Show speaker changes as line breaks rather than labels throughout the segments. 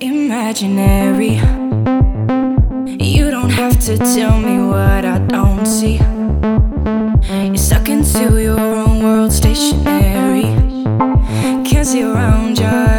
Imaginary. You don't have to tell me what I don't see. You're stuck into your own world, stationary. Can't see around you.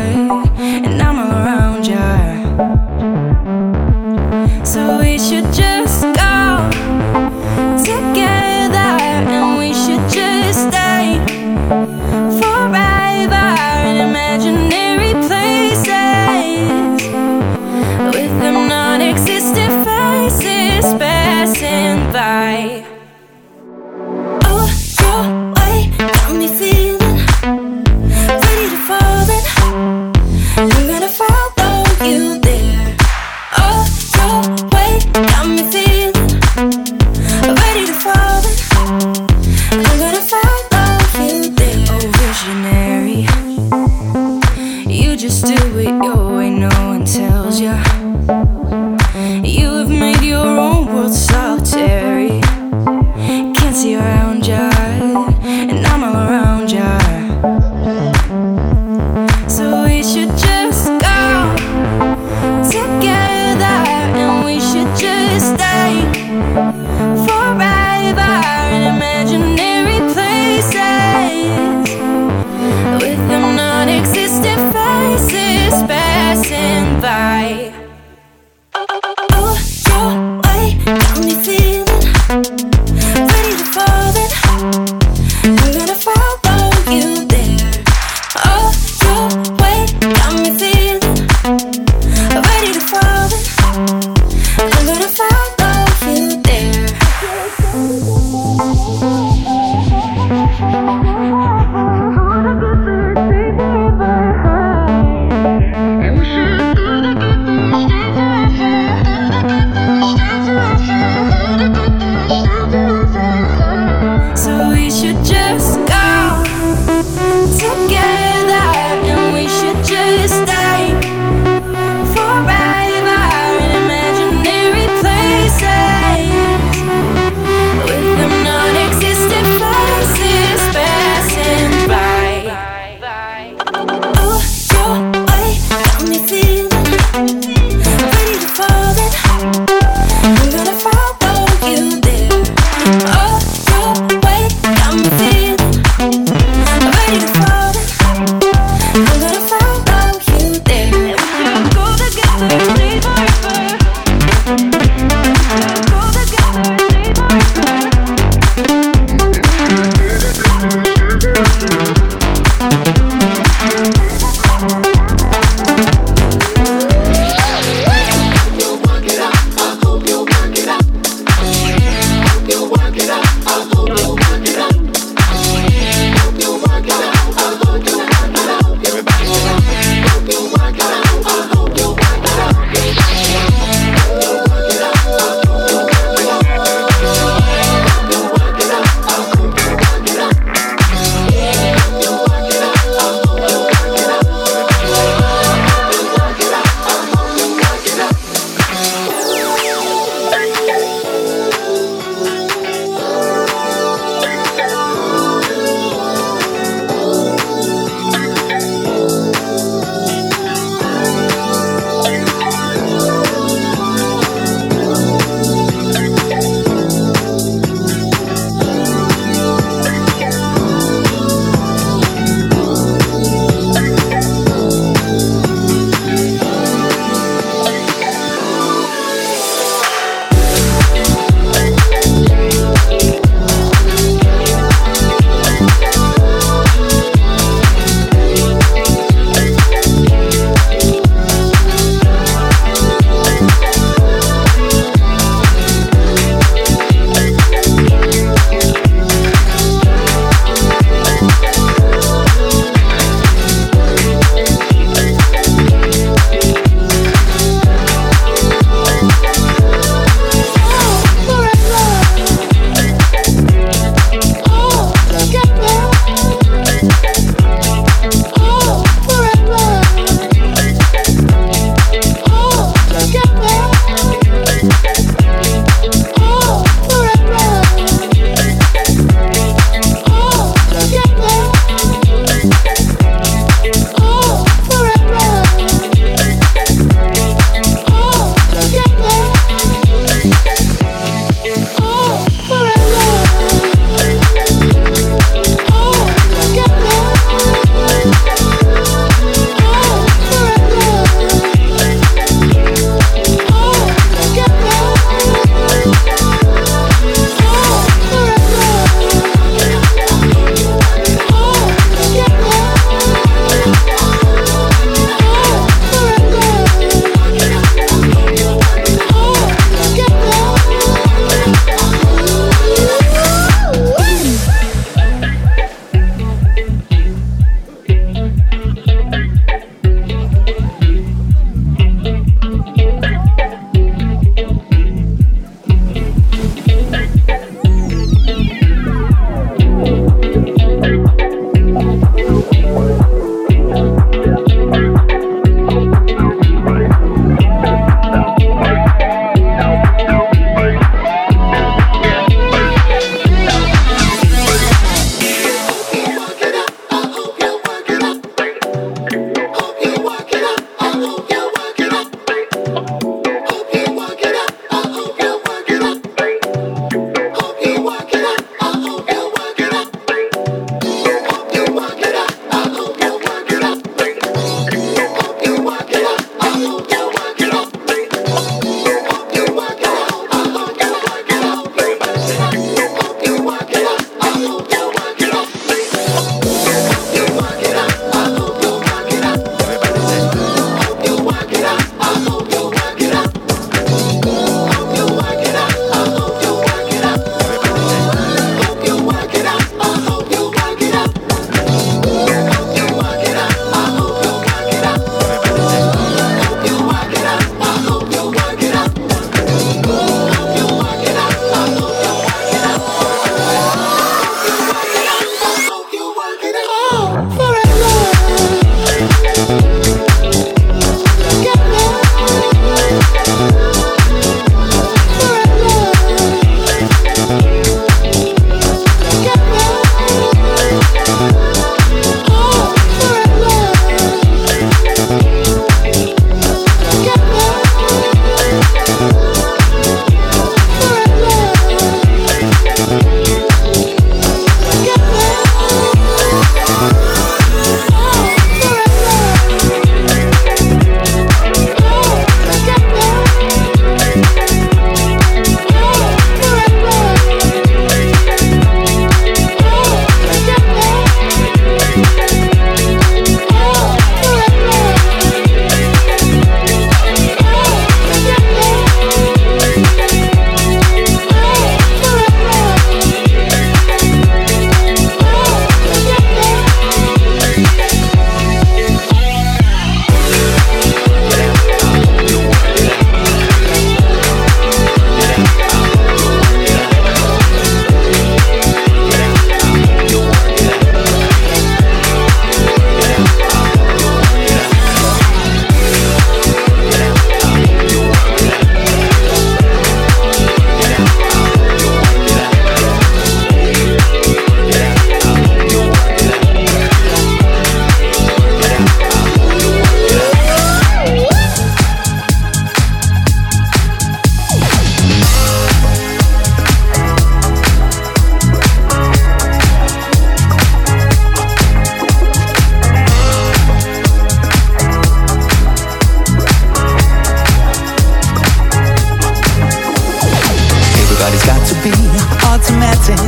automatic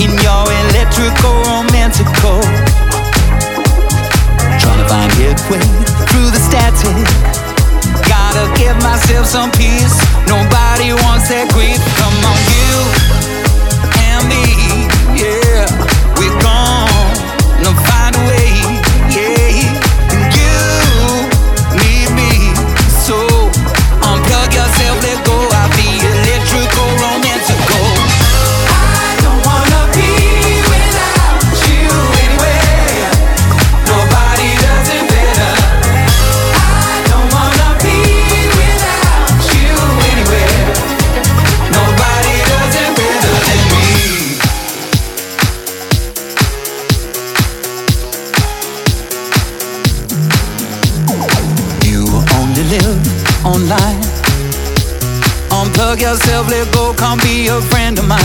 in your electrical romantical. Trying to find
headway through the static. Gotta give myself some peace. Nobody wants that grief. Come on, you and me, yeah. can't be a friend of mine.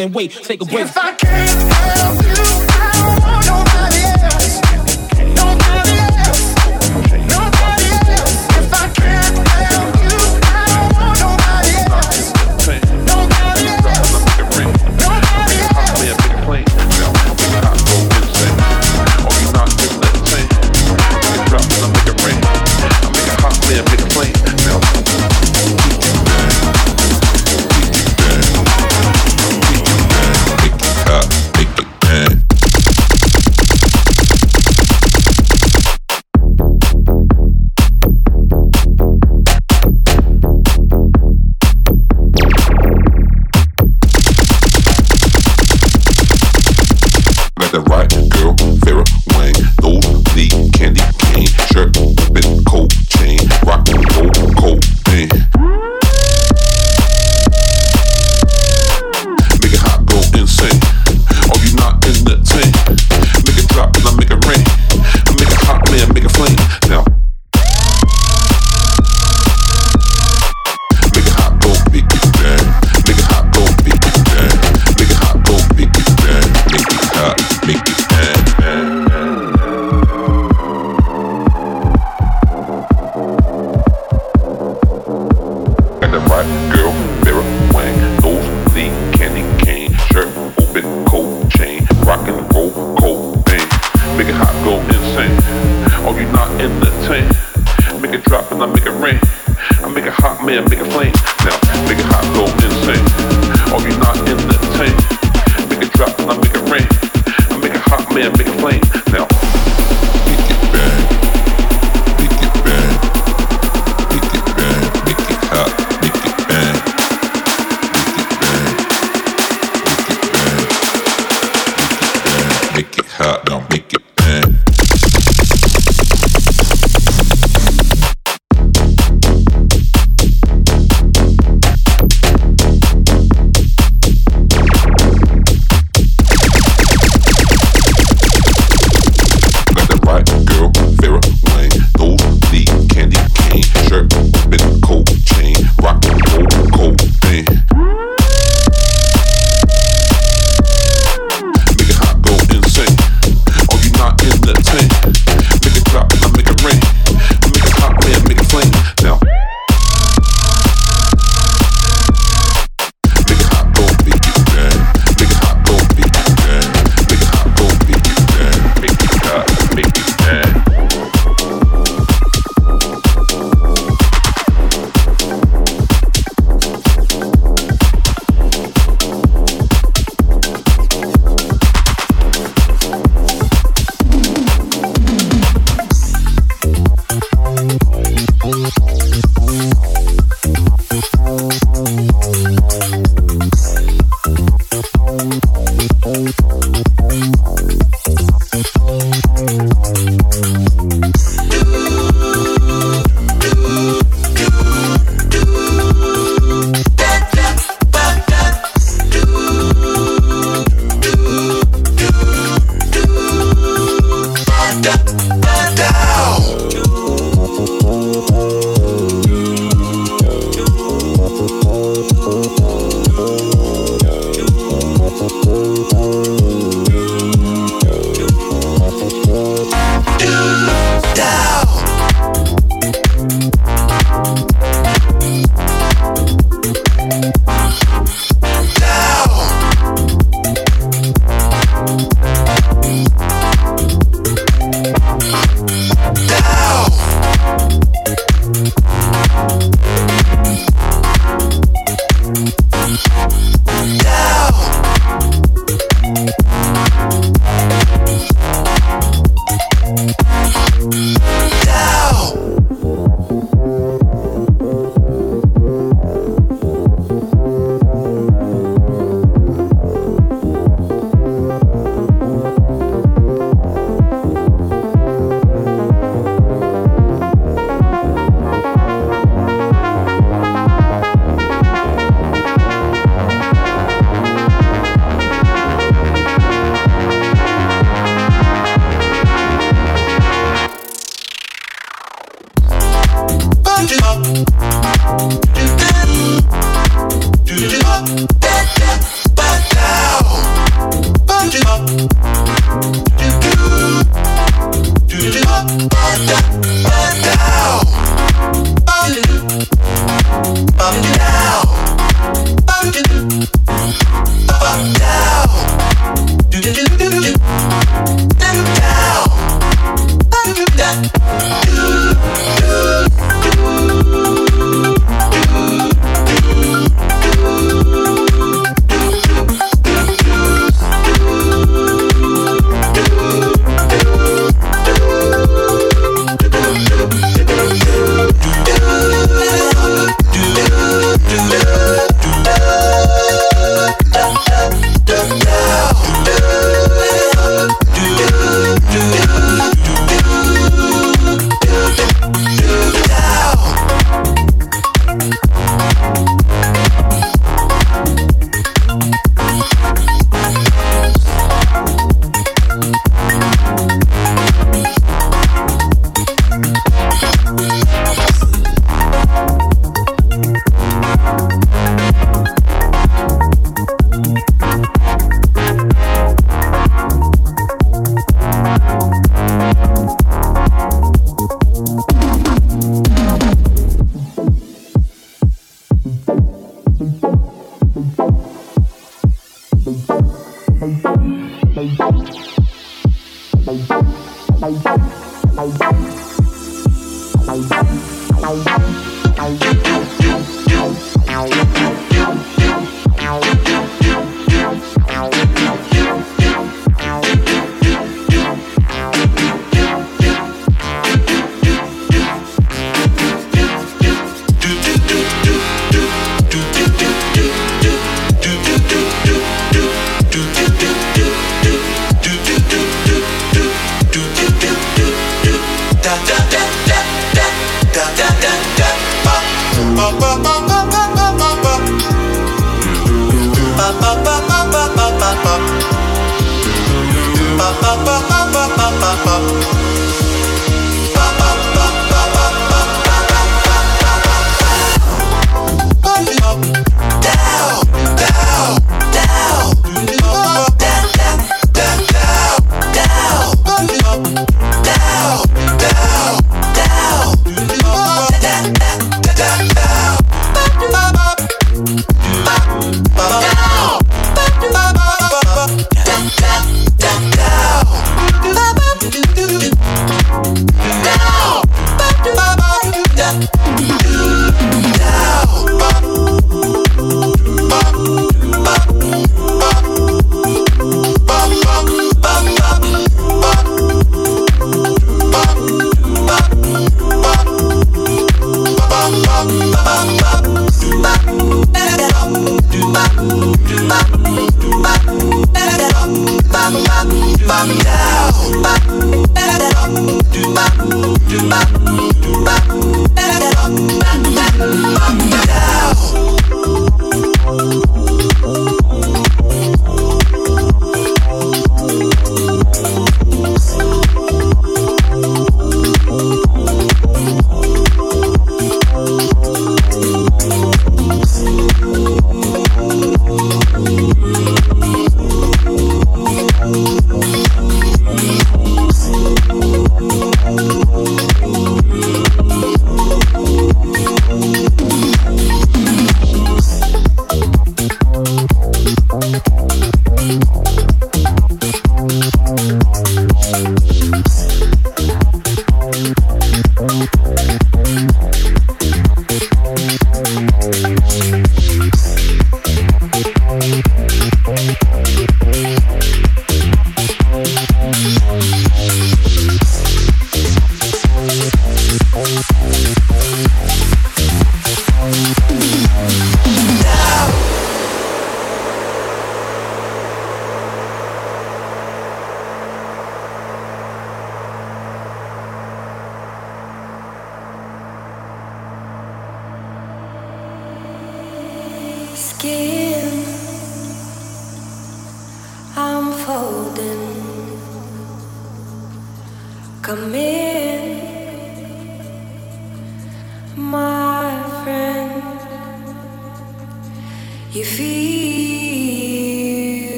And
wait, take a break.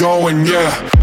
going, yeah.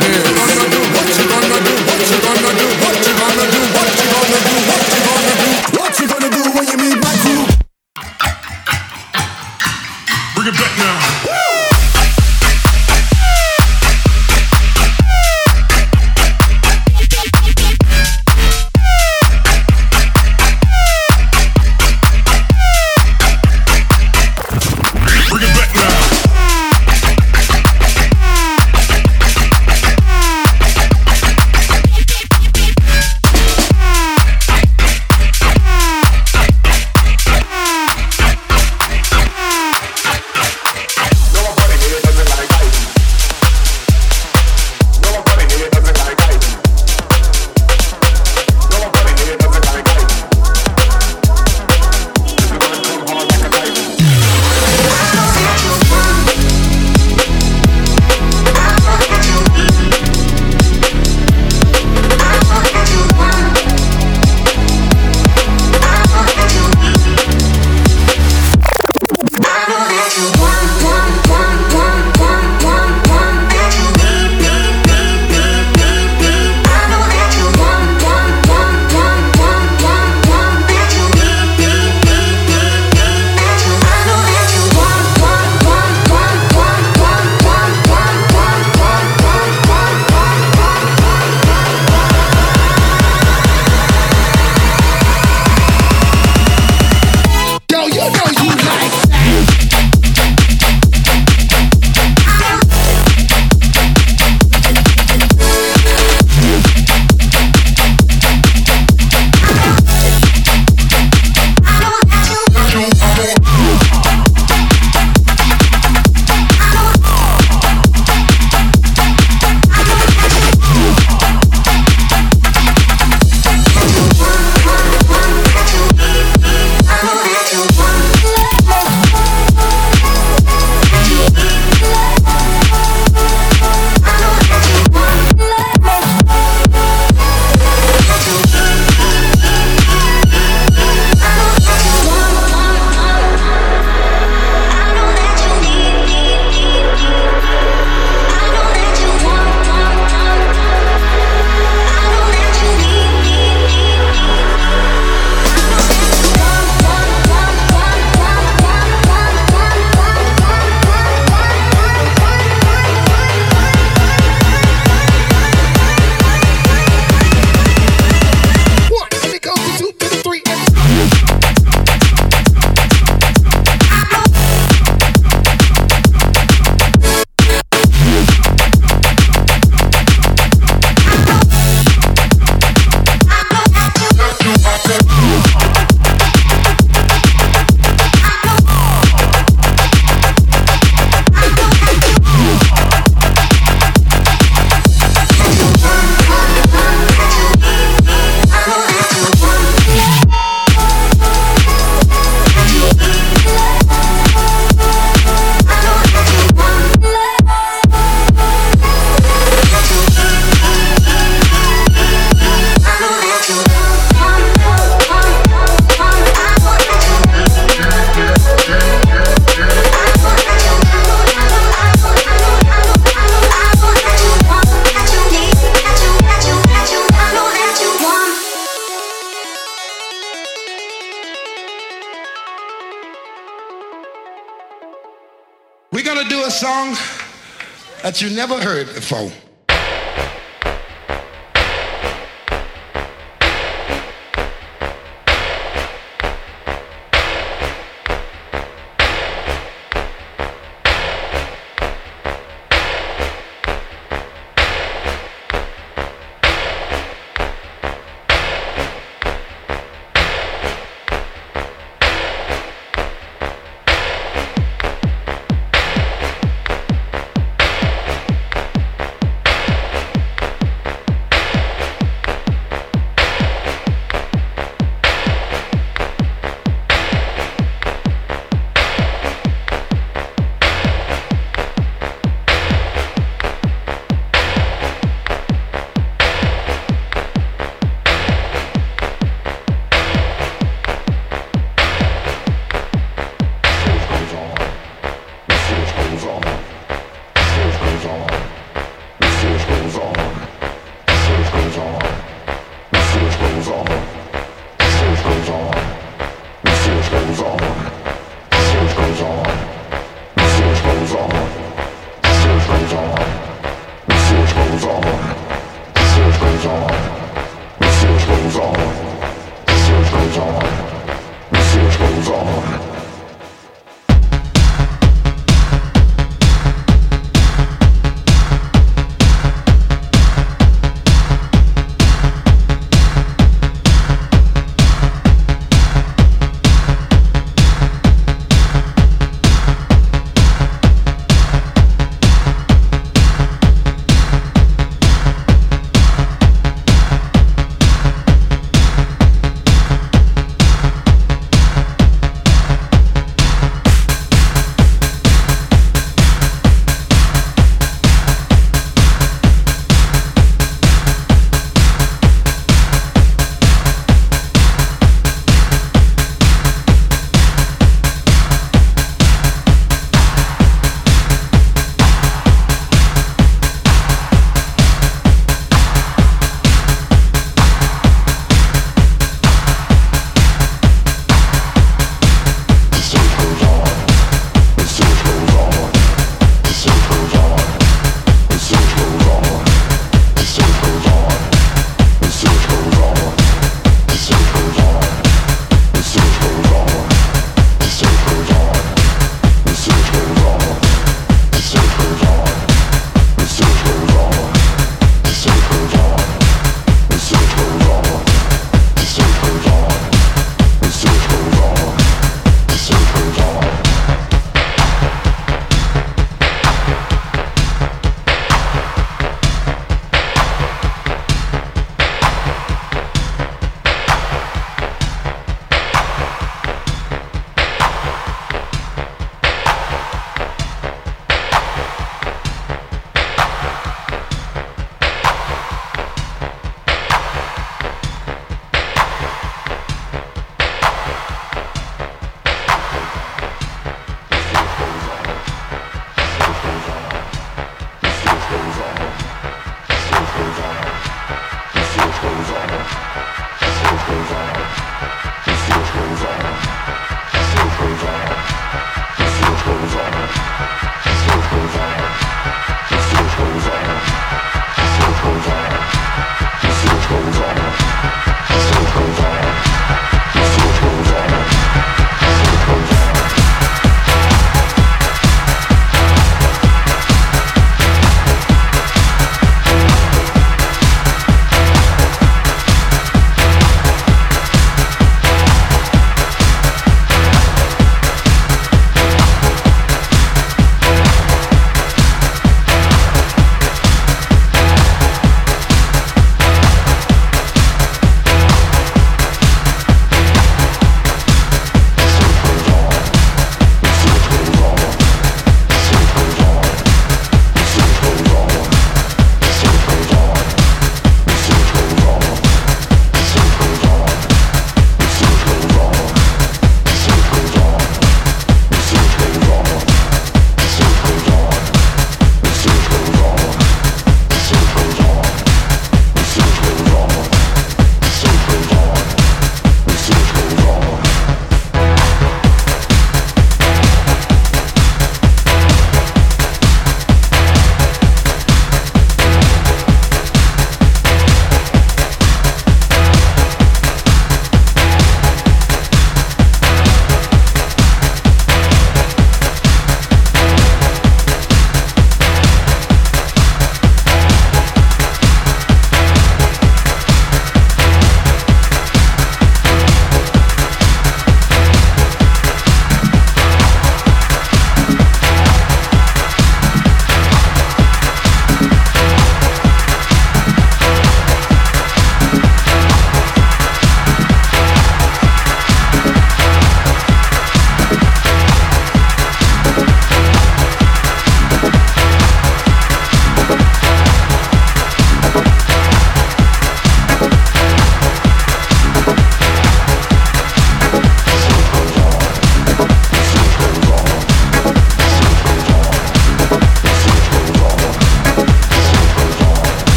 here. Heard